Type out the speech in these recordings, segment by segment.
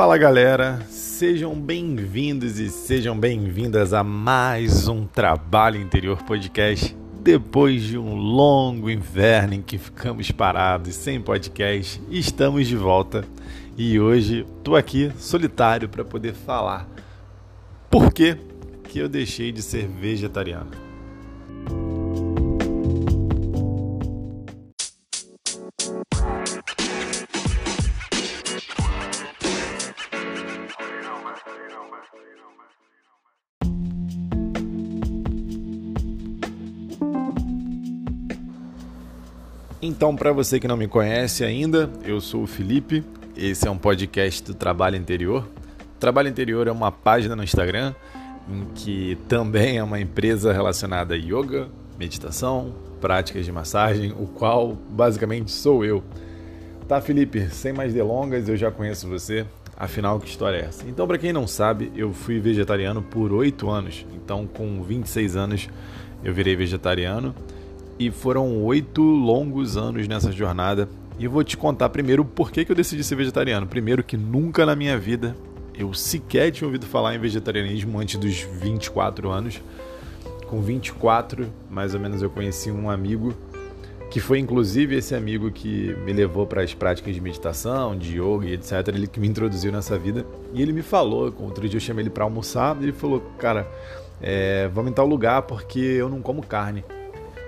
Fala galera, sejam bem-vindos e sejam bem-vindas a mais um Trabalho Interior Podcast. Depois de um longo inverno em que ficamos parados sem podcast, estamos de volta e hoje estou aqui solitário para poder falar por que, que eu deixei de ser vegetariano. Então, para você que não me conhece ainda, eu sou o Felipe. Esse é um podcast do Trabalho Interior. Trabalho Interior é uma página no Instagram em que também é uma empresa relacionada a yoga, meditação, práticas de massagem, o qual basicamente sou eu. Tá, Felipe? Sem mais delongas, eu já conheço você. Afinal, que história é essa? Então, para quem não sabe, eu fui vegetariano por 8 anos. Então, com 26 anos, eu virei vegetariano e foram oito longos anos nessa jornada. E eu vou te contar primeiro por que, que eu decidi ser vegetariano. Primeiro, que nunca na minha vida eu sequer tinha ouvido falar em vegetarianismo antes dos 24 anos. Com 24, mais ou menos, eu conheci um amigo que foi inclusive esse amigo que me levou para as práticas de meditação, de yoga e etc. Ele que me introduziu nessa vida. E ele me falou, outro dia eu chamei ele para almoçar, e ele falou: Cara, é, vamos em tal lugar porque eu não como carne.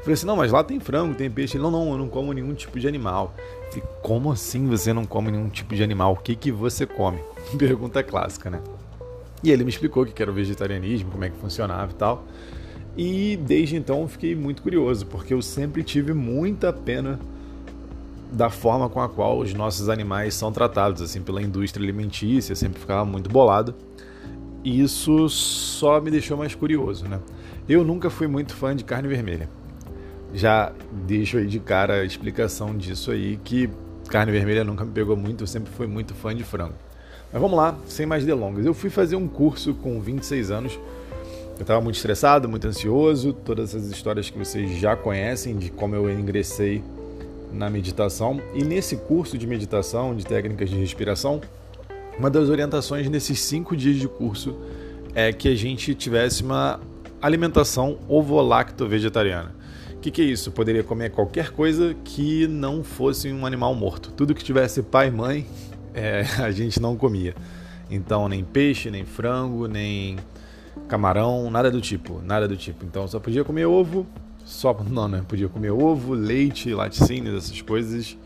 Falei assim, não, mas lá tem frango, tem peixe. Ele, não, não, eu não como nenhum tipo de animal. Falei, como assim você não come nenhum tipo de animal? O que, que você come? Pergunta clássica, né? E ele me explicou que era o vegetarianismo, como é que funcionava e tal. E desde então fiquei muito curioso, porque eu sempre tive muita pena da forma com a qual os nossos animais são tratados, assim, pela indústria alimentícia, sempre ficava muito bolado. E isso só me deixou mais curioso, né? Eu nunca fui muito fã de carne vermelha já deixo aí de cara a explicação disso aí, que carne vermelha nunca me pegou muito, eu sempre fui muito fã de frango. Mas vamos lá, sem mais delongas. Eu fui fazer um curso com 26 anos. Eu estava muito estressado, muito ansioso, todas essas histórias que vocês já conhecem de como eu ingressei na meditação. E nesse curso de meditação, de técnicas de respiração, uma das orientações nesses cinco dias de curso é que a gente tivesse uma alimentação ovo-lacto-vegetariana. O que, que é isso? Poderia comer qualquer coisa que não fosse um animal morto. Tudo que tivesse pai e mãe, é, a gente não comia. Então, nem peixe, nem frango, nem camarão, nada do tipo, nada do tipo. Então, só podia comer ovo, só não, né? Podia comer ovo, leite, laticínios, essas coisas,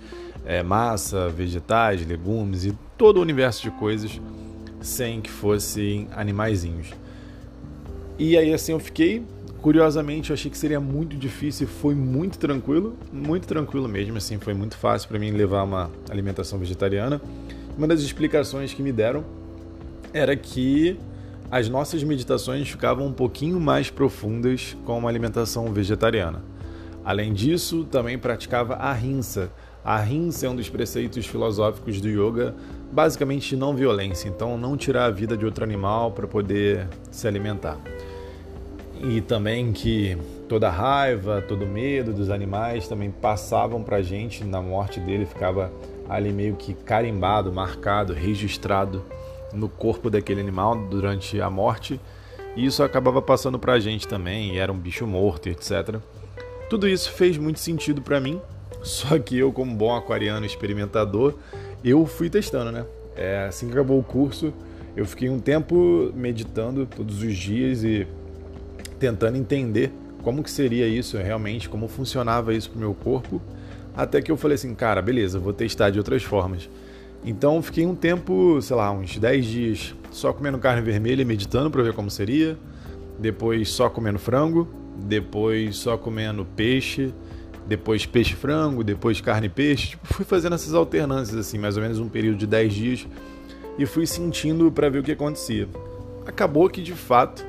é, massa, vegetais, legumes e todo o universo de coisas sem que fossem animaizinhos. E aí assim eu fiquei Curiosamente, eu achei que seria muito difícil e foi muito tranquilo, muito tranquilo mesmo, assim, foi muito fácil para mim levar uma alimentação vegetariana. Uma das explicações que me deram era que as nossas meditações ficavam um pouquinho mais profundas com uma alimentação vegetariana. Além disso, também praticava a rinsa. A rinsa é um dos preceitos filosóficos do yoga, basicamente não violência, então não tirar a vida de outro animal para poder se alimentar e também que toda a raiva, todo o medo dos animais também passavam para a gente na morte dele, ficava ali meio que carimbado, marcado, registrado no corpo daquele animal durante a morte e isso acabava passando para a gente também, era um bicho morto, etc. Tudo isso fez muito sentido para mim, só que eu, como bom aquariano experimentador, eu fui testando, né? É, assim que acabou o curso, eu fiquei um tempo meditando todos os dias e tentando entender como que seria isso realmente, como funcionava isso pro meu corpo, até que eu falei assim, cara, beleza, vou testar de outras formas. Então fiquei um tempo, sei lá, uns 10 dias só comendo carne vermelha e meditando para ver como seria, depois só comendo frango, depois só comendo peixe, depois peixe frango, depois carne peixe, tipo, fui fazendo essas alternâncias assim, mais ou menos um período de 10 dias e fui sentindo para ver o que acontecia. Acabou que de fato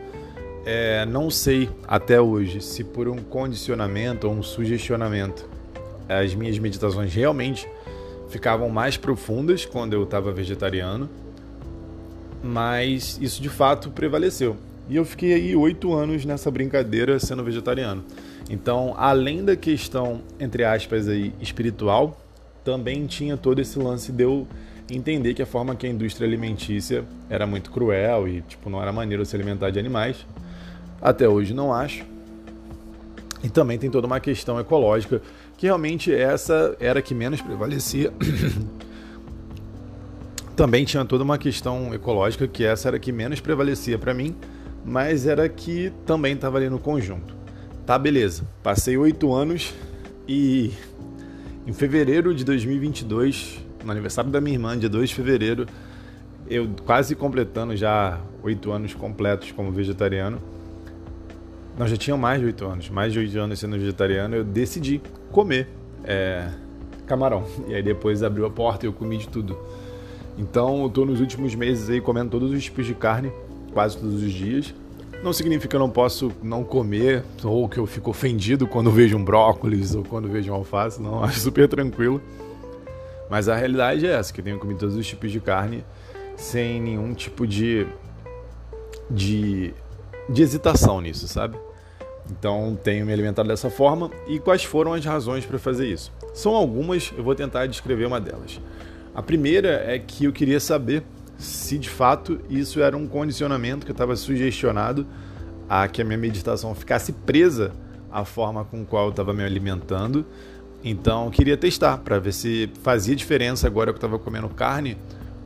é, não sei até hoje se por um condicionamento ou um sugestionamento as minhas meditações realmente ficavam mais profundas quando eu estava vegetariano, mas isso de fato prevaleceu. E eu fiquei aí oito anos nessa brincadeira sendo vegetariano. Então, além da questão, entre aspas, aí, espiritual, também tinha todo esse lance de eu entender que a forma que a indústria alimentícia era muito cruel e tipo não era maneiro se alimentar de animais. Até hoje não acho. E também tem toda uma questão ecológica, que realmente essa era que menos prevalecia. também tinha toda uma questão ecológica, que essa era que menos prevalecia para mim, mas era que também estava ali no conjunto. Tá, beleza. Passei oito anos e em fevereiro de 2022, no aniversário da minha irmã, dia 2 de fevereiro, eu quase completando já oito anos completos como vegetariano. Não, já tinha mais de oito anos, mais de oito anos sendo vegetariano, eu decidi comer é, camarão. E aí depois abriu a porta e eu comi de tudo. Então eu tô nos últimos meses aí comendo todos os tipos de carne, quase todos os dias. Não significa que eu não posso não comer ou que eu fico ofendido quando vejo um brócolis ou quando vejo um alface, não, acho super tranquilo. Mas a realidade é essa, que eu tenho comido todos os tipos de carne sem nenhum tipo de de, de hesitação nisso, sabe? Então tenho me alimentado dessa forma e quais foram as razões para fazer isso? São algumas, eu vou tentar descrever uma delas. A primeira é que eu queria saber se de fato isso era um condicionamento que eu estava sugestionado a que a minha meditação ficasse presa à forma com qual eu estava me alimentando. Então queria testar para ver se fazia diferença agora que eu estava comendo carne,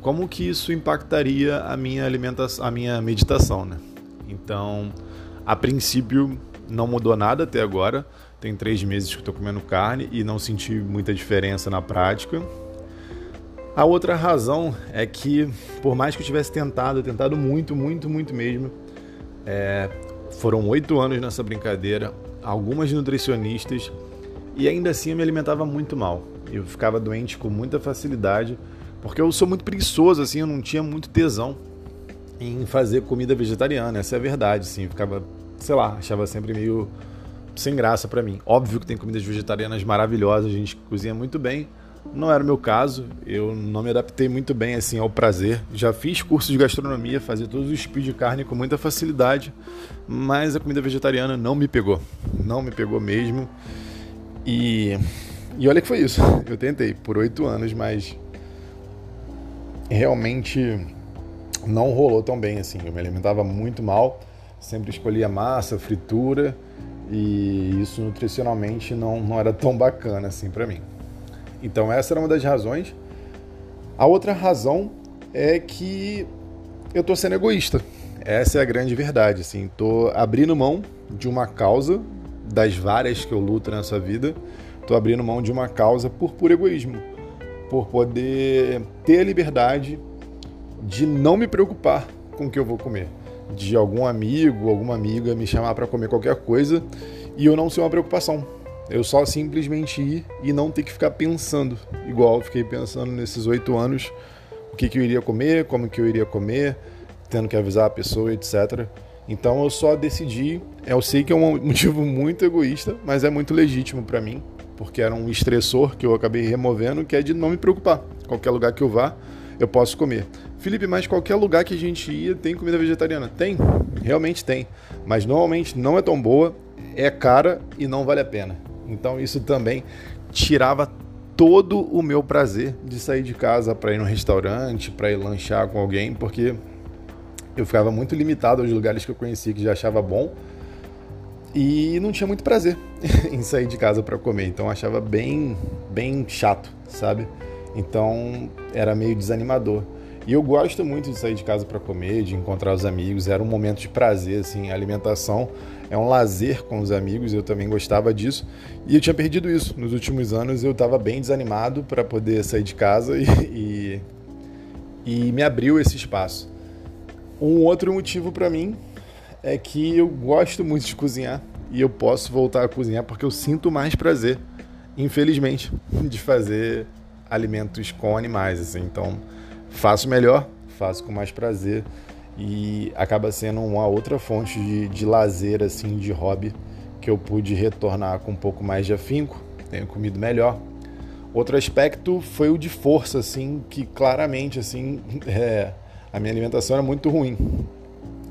como que isso impactaria a minha alimentação, a minha meditação, né? Então, a princípio não mudou nada até agora. Tem três meses que estou comendo carne e não senti muita diferença na prática. A outra razão é que, por mais que eu tivesse tentado, tentado muito, muito, muito mesmo, é, foram oito anos nessa brincadeira, algumas nutricionistas, e ainda assim eu me alimentava muito mal. Eu ficava doente com muita facilidade, porque eu sou muito preguiçoso, assim, eu não tinha muito tesão em fazer comida vegetariana, essa é a verdade, assim, ficava, sei lá, achava sempre meio sem graça para mim. Óbvio que tem comidas vegetarianas maravilhosas, a gente cozinha muito bem, não era o meu caso, eu não me adaptei muito bem assim ao prazer. Já fiz curso de gastronomia, fazia todos os tipos de carne com muita facilidade, mas a comida vegetariana não me pegou. Não me pegou mesmo. E, e olha que foi isso. Eu tentei por oito anos, mas realmente não rolou tão bem assim. Eu me alimentava muito mal, sempre escolhia massa, fritura, e isso nutricionalmente não, não era tão bacana assim para mim. Então essa era uma das razões. A outra razão é que eu tô sendo egoísta. Essa é a grande verdade, assim, tô abrindo mão de uma causa das várias que eu luto nessa vida, tô abrindo mão de uma causa por puro egoísmo, por poder ter a liberdade de não me preocupar com o que eu vou comer, de algum amigo, alguma amiga me chamar para comer qualquer coisa e eu não ser uma preocupação. Eu só simplesmente ir e não ter que ficar pensando, igual eu fiquei pensando nesses oito anos, o que, que eu iria comer, como que eu iria comer, tendo que avisar a pessoa, etc. Então eu só decidi. Eu sei que é um motivo muito egoísta, mas é muito legítimo para mim, porque era um estressor que eu acabei removendo, que é de não me preocupar. Qualquer lugar que eu vá, eu posso comer. Felipe, mas qualquer lugar que a gente ia tem comida vegetariana? Tem, realmente tem. Mas normalmente não é tão boa, é cara e não vale a pena. Então isso também tirava todo o meu prazer de sair de casa para ir no restaurante, para ir lanchar com alguém, porque eu ficava muito limitado aos lugares que eu conhecia que já achava bom e não tinha muito prazer em sair de casa para comer, então achava bem bem chato, sabe? Então era meio desanimador. E eu gosto muito de sair de casa para comer, de encontrar os amigos, era um momento de prazer assim, a alimentação é um lazer com os amigos, eu também gostava disso. E eu tinha perdido isso. Nos últimos anos eu estava bem desanimado para poder sair de casa e, e, e me abriu esse espaço. Um outro motivo para mim é que eu gosto muito de cozinhar e eu posso voltar a cozinhar porque eu sinto mais prazer, infelizmente, de fazer alimentos com animais. Assim. Então, faço melhor, faço com mais prazer e acaba sendo uma outra fonte de, de lazer, assim, de hobby que eu pude retornar com um pouco mais de afinco, tenho comido melhor. Outro aspecto foi o de força, assim, que claramente, assim, é, a minha alimentação era muito ruim.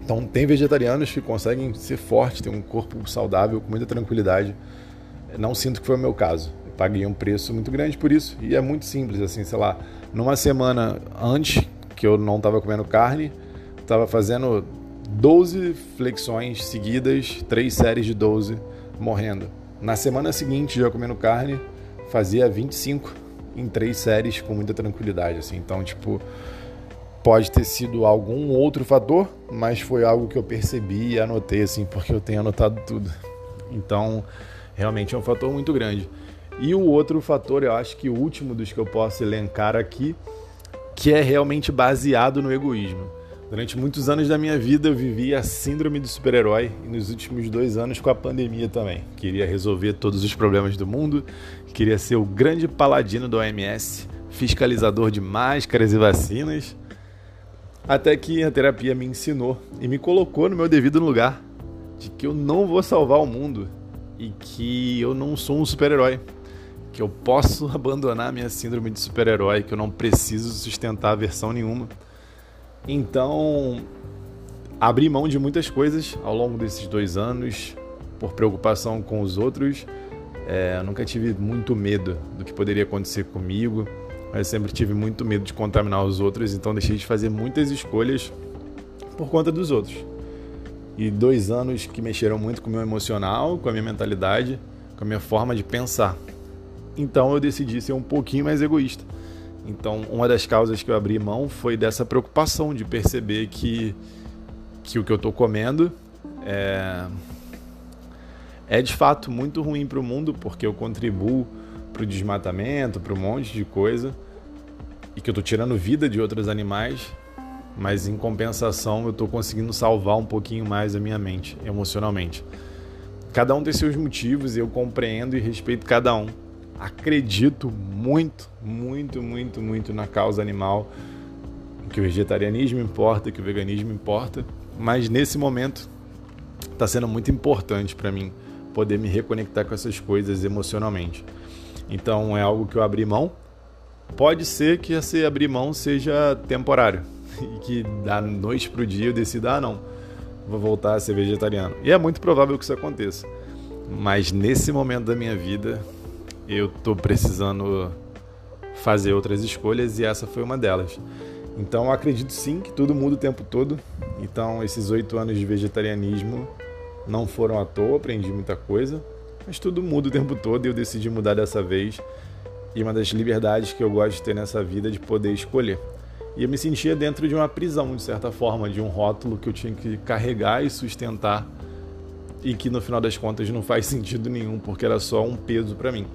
Então, tem vegetarianos que conseguem ser fortes, ter um corpo saudável com muita tranquilidade. Não sinto que foi o meu caso. Paguei um preço muito grande por isso. E é muito simples, assim, sei lá, numa semana antes que eu não estava comendo carne, estava fazendo 12 flexões seguidas, três séries de 12, morrendo. Na semana seguinte, já comendo carne, fazia 25 em três séries com muita tranquilidade, assim. Então, tipo, pode ter sido algum outro fator, mas foi algo que eu percebi e anotei, assim, porque eu tenho anotado tudo. Então, realmente é um fator muito grande. E o outro fator, eu acho que o último dos que eu posso elencar aqui, que é realmente baseado no egoísmo. Durante muitos anos da minha vida eu vivi a síndrome do super-herói e nos últimos dois anos com a pandemia também. Queria resolver todos os problemas do mundo, queria ser o grande paladino do OMS, fiscalizador de máscaras e vacinas, até que a terapia me ensinou e me colocou no meu devido lugar de que eu não vou salvar o mundo e que eu não sou um super-herói que eu posso abandonar minha síndrome de super-herói, que eu não preciso sustentar versão nenhuma. Então, abri mão de muitas coisas ao longo desses dois anos, por preocupação com os outros. É, nunca tive muito medo do que poderia acontecer comigo, mas sempre tive muito medo de contaminar os outros, então deixei de fazer muitas escolhas por conta dos outros. E dois anos que mexeram muito com o meu emocional, com a minha mentalidade, com a minha forma de pensar. Então eu decidi ser um pouquinho mais egoísta. Então, uma das causas que eu abri mão foi dessa preocupação de perceber que, que o que eu estou comendo é, é de fato muito ruim para o mundo, porque eu contribuo para o desmatamento, para um monte de coisa, e que eu estou tirando vida de outros animais, mas em compensação eu estou conseguindo salvar um pouquinho mais a minha mente, emocionalmente. Cada um tem seus motivos eu compreendo e respeito cada um acredito muito, muito, muito, muito na causa animal, que o vegetarianismo importa, que o veganismo importa, mas nesse momento está sendo muito importante para mim poder me reconectar com essas coisas emocionalmente. Então é algo que eu abri mão. Pode ser que esse abrir mão seja temporário e que da noite para o dia eu decida, ah, não, vou voltar a ser vegetariano. E é muito provável que isso aconteça. Mas nesse momento da minha vida, eu tô precisando fazer outras escolhas e essa foi uma delas. Então acredito sim que tudo muda o tempo todo. Então esses oito anos de vegetarianismo não foram à toa, aprendi muita coisa, mas tudo muda o tempo todo e eu decidi mudar dessa vez. E uma das liberdades que eu gosto de ter nessa vida é de poder escolher. E eu me sentia dentro de uma prisão, de certa forma, de um rótulo que eu tinha que carregar e sustentar e que no final das contas não faz sentido nenhum, porque era só um peso para mim.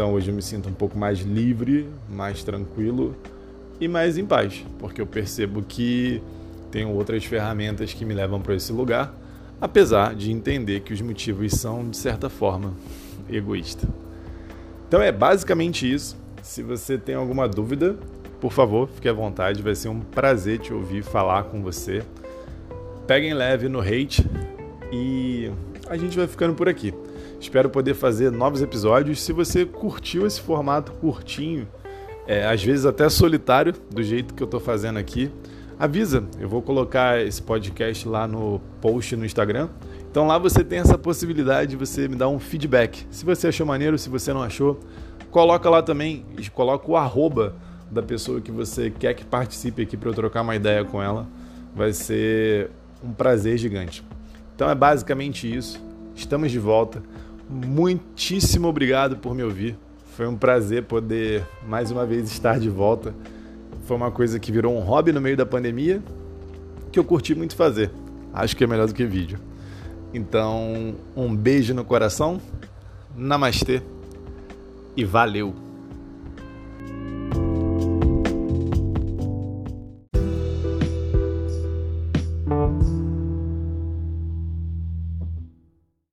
Então hoje eu me sinto um pouco mais livre, mais tranquilo e mais em paz, porque eu percebo que tenho outras ferramentas que me levam para esse lugar, apesar de entender que os motivos são, de certa forma, egoísta. Então é basicamente isso. Se você tem alguma dúvida, por favor, fique à vontade, vai ser um prazer te ouvir falar com você. Peguem leve no hate e a gente vai ficando por aqui. Espero poder fazer novos episódios. Se você curtiu esse formato curtinho, é, às vezes até solitário, do jeito que eu estou fazendo aqui, avisa. Eu vou colocar esse podcast lá no post no Instagram. Então lá você tem essa possibilidade de você me dar um feedback. Se você achou maneiro, se você não achou, coloca lá também, coloca o arroba da pessoa que você quer que participe aqui para eu trocar uma ideia com ela. Vai ser um prazer gigante. Então é basicamente isso. Estamos de volta muitíssimo obrigado por me ouvir. Foi um prazer poder mais uma vez estar de volta. Foi uma coisa que virou um hobby no meio da pandemia que eu curti muito fazer. Acho que é melhor do que vídeo. Então, um beijo no coração, namastê e valeu!